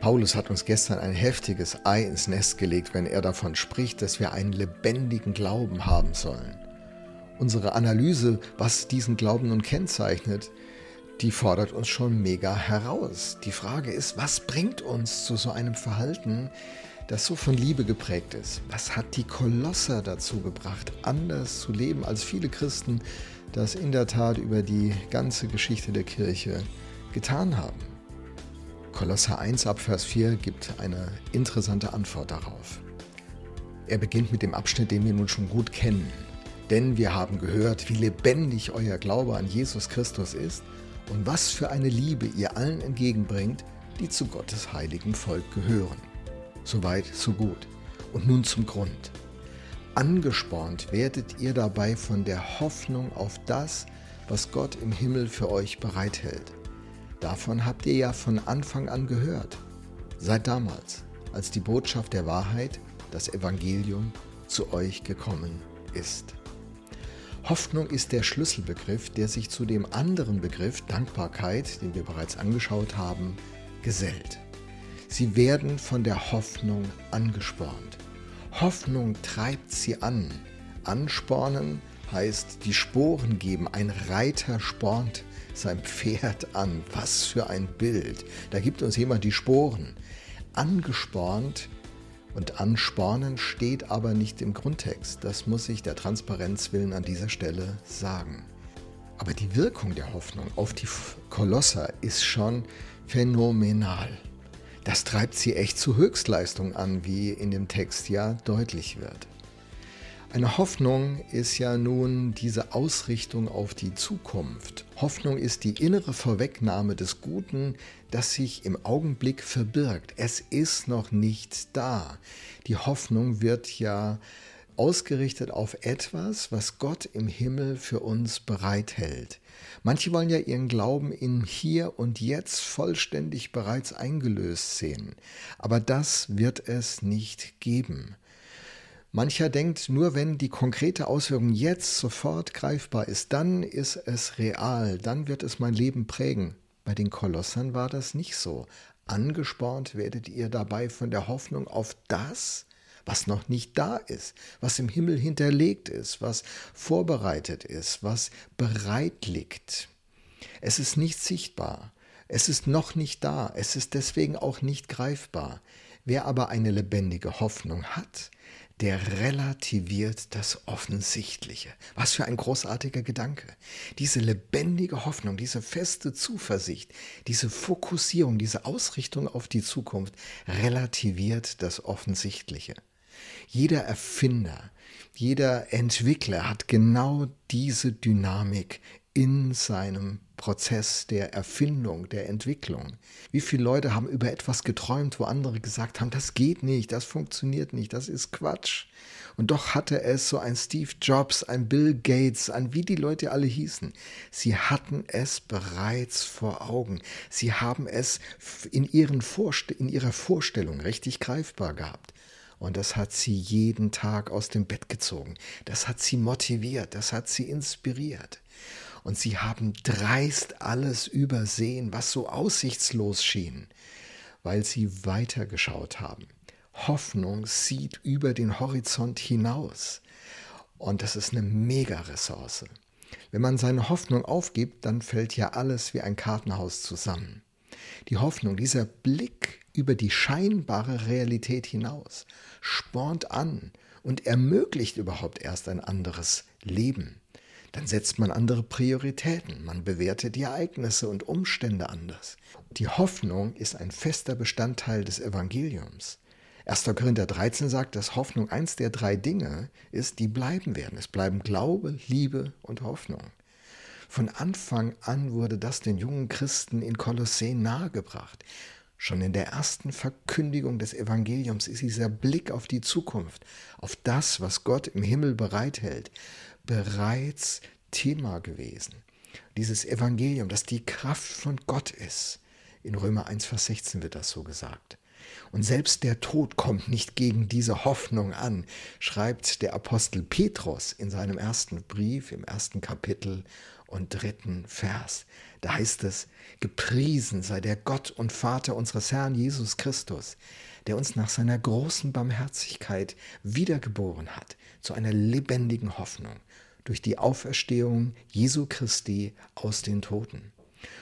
Paulus hat uns gestern ein heftiges Ei ins Nest gelegt, wenn er davon spricht, dass wir einen lebendigen Glauben haben sollen. Unsere Analyse, was diesen Glauben nun kennzeichnet, die fordert uns schon mega heraus. Die Frage ist, was bringt uns zu so einem Verhalten, das so von Liebe geprägt ist? Was hat die Kolosser dazu gebracht, anders zu leben, als viele Christen das in der Tat über die ganze Geschichte der Kirche getan haben? Kolosser 1 ab Vers 4 gibt eine interessante Antwort darauf. Er beginnt mit dem Abschnitt, den wir nun schon gut kennen. Denn wir haben gehört, wie lebendig euer Glaube an Jesus Christus ist und was für eine Liebe ihr allen entgegenbringt, die zu Gottes heiligem Volk gehören. Soweit, so gut. Und nun zum Grund. Angespornt werdet ihr dabei von der Hoffnung auf das, was Gott im Himmel für euch bereithält. Davon habt ihr ja von Anfang an gehört. Seit damals, als die Botschaft der Wahrheit, das Evangelium, zu euch gekommen ist. Hoffnung ist der Schlüsselbegriff, der sich zu dem anderen Begriff Dankbarkeit, den wir bereits angeschaut haben, gesellt. Sie werden von der Hoffnung angespornt. Hoffnung treibt sie an. Anspornen heißt die Sporen geben. Ein Reiter spornt sein Pferd an. Was für ein Bild. Da gibt uns jemand die Sporen. Angespornt und anspornen steht aber nicht im Grundtext. Das muss ich der Transparenz willen an dieser Stelle sagen. Aber die Wirkung der Hoffnung auf die Kolosser ist schon phänomenal. Das treibt sie echt zu Höchstleistung an, wie in dem Text ja deutlich wird. Eine Hoffnung ist ja nun diese Ausrichtung auf die Zukunft. Hoffnung ist die innere Vorwegnahme des Guten, das sich im Augenblick verbirgt. Es ist noch nicht da. Die Hoffnung wird ja ausgerichtet auf etwas, was Gott im Himmel für uns bereithält. Manche wollen ja ihren Glauben in Hier und Jetzt vollständig bereits eingelöst sehen, aber das wird es nicht geben. Mancher denkt, nur wenn die konkrete Auswirkung jetzt sofort greifbar ist, dann ist es real, dann wird es mein Leben prägen. Bei den Kolossern war das nicht so. Angespornt werdet ihr dabei von der Hoffnung auf das, was noch nicht da ist, was im Himmel hinterlegt ist, was vorbereitet ist, was bereit liegt. Es ist nicht sichtbar, es ist noch nicht da, es ist deswegen auch nicht greifbar. Wer aber eine lebendige Hoffnung hat, der relativiert das Offensichtliche. Was für ein großartiger Gedanke. Diese lebendige Hoffnung, diese feste Zuversicht, diese Fokussierung, diese Ausrichtung auf die Zukunft relativiert das Offensichtliche. Jeder Erfinder, jeder Entwickler hat genau diese Dynamik in seinem Prozess der Erfindung, der Entwicklung. Wie viele Leute haben über etwas geträumt, wo andere gesagt haben, das geht nicht, das funktioniert nicht, das ist Quatsch. Und doch hatte es so ein Steve Jobs, ein Bill Gates, ein wie die Leute alle hießen. Sie hatten es bereits vor Augen. Sie haben es in, ihren Vorst in ihrer Vorstellung richtig greifbar gehabt. Und das hat sie jeden Tag aus dem Bett gezogen. Das hat sie motiviert. Das hat sie inspiriert und sie haben dreist alles übersehen, was so aussichtslos schien, weil sie weitergeschaut haben. Hoffnung sieht über den Horizont hinaus. Und das ist eine Mega-Ressource. Wenn man seine Hoffnung aufgibt, dann fällt ja alles wie ein Kartenhaus zusammen. Die Hoffnung, dieser Blick über die scheinbare Realität hinaus, spornt an und ermöglicht überhaupt erst ein anderes Leben dann setzt man andere Prioritäten, man bewertet die Ereignisse und Umstände anders. Die Hoffnung ist ein fester Bestandteil des Evangeliums. 1. Korinther 13 sagt, dass Hoffnung eins der drei Dinge ist, die bleiben werden. Es bleiben Glaube, Liebe und Hoffnung. Von Anfang an wurde das den jungen Christen in Kolosseen nahegebracht. Schon in der ersten Verkündigung des Evangeliums ist dieser Blick auf die Zukunft, auf das, was Gott im Himmel bereithält, bereits Thema gewesen. Dieses Evangelium, das die Kraft von Gott ist. In Römer 1, Vers 16 wird das so gesagt. Und selbst der Tod kommt nicht gegen diese Hoffnung an, schreibt der Apostel Petrus in seinem ersten Brief, im ersten Kapitel und dritten Vers. Da heißt es, gepriesen sei der Gott und Vater unseres Herrn Jesus Christus, der uns nach seiner großen Barmherzigkeit wiedergeboren hat zu einer lebendigen Hoffnung durch die Auferstehung Jesu Christi aus den Toten.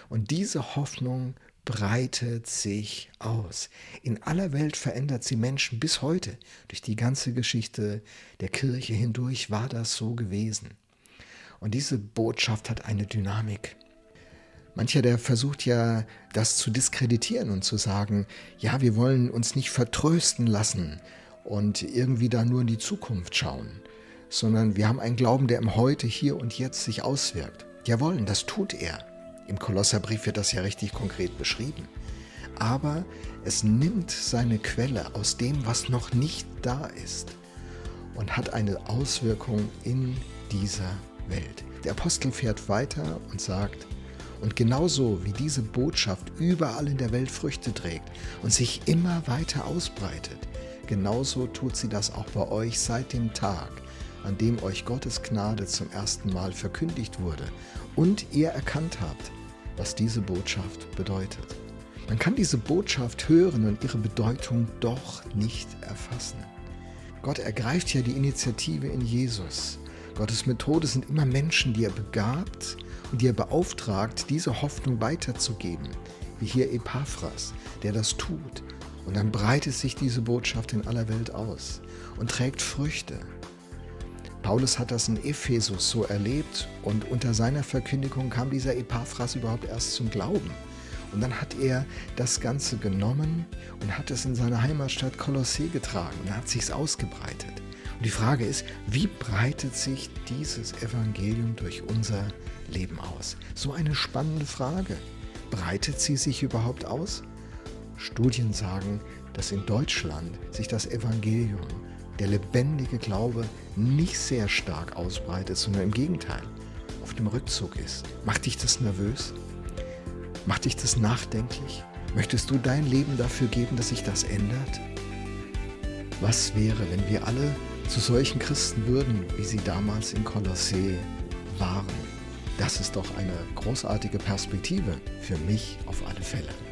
Und diese Hoffnung breitet sich aus. In aller Welt verändert sie Menschen bis heute. Durch die ganze Geschichte der Kirche hindurch war das so gewesen. Und diese Botschaft hat eine Dynamik. Mancher, der versucht ja, das zu diskreditieren und zu sagen, ja, wir wollen uns nicht vertrösten lassen und irgendwie da nur in die Zukunft schauen, sondern wir haben einen Glauben, der im Heute, hier und jetzt sich auswirkt. Jawohl, das tut er. Im Kolosserbrief wird das ja richtig konkret beschrieben. Aber es nimmt seine Quelle aus dem, was noch nicht da ist und hat eine Auswirkung in dieser Welt. Der Apostel fährt weiter und sagt, und genauso wie diese Botschaft überall in der Welt Früchte trägt und sich immer weiter ausbreitet, genauso tut sie das auch bei euch seit dem Tag, an dem euch Gottes Gnade zum ersten Mal verkündigt wurde und ihr erkannt habt, was diese Botschaft bedeutet. Man kann diese Botschaft hören und ihre Bedeutung doch nicht erfassen. Gott ergreift ja die Initiative in Jesus. Gottes Methode sind immer Menschen, die er begabt und die er beauftragt, diese Hoffnung weiterzugeben, wie hier Epaphras, der das tut. Und dann breitet sich diese Botschaft in aller Welt aus und trägt Früchte. Paulus hat das in Ephesus so erlebt und unter seiner Verkündigung kam dieser Epaphras überhaupt erst zum Glauben. Und dann hat er das Ganze genommen und hat es in seine Heimatstadt Kolossee getragen und hat sich ausgebreitet. Und die Frage ist, wie breitet sich dieses Evangelium durch unser Leben aus? So eine spannende Frage. Breitet sie sich überhaupt aus? Studien sagen, dass in Deutschland sich das Evangelium der lebendige Glaube nicht sehr stark ausbreitet, sondern im Gegenteil auf dem Rückzug ist. Macht dich das nervös? Macht dich das nachdenklich? Möchtest du dein Leben dafür geben, dass sich das ändert? Was wäre, wenn wir alle zu solchen Christen würden, wie sie damals in Kolossee waren? Das ist doch eine großartige Perspektive für mich auf alle Fälle.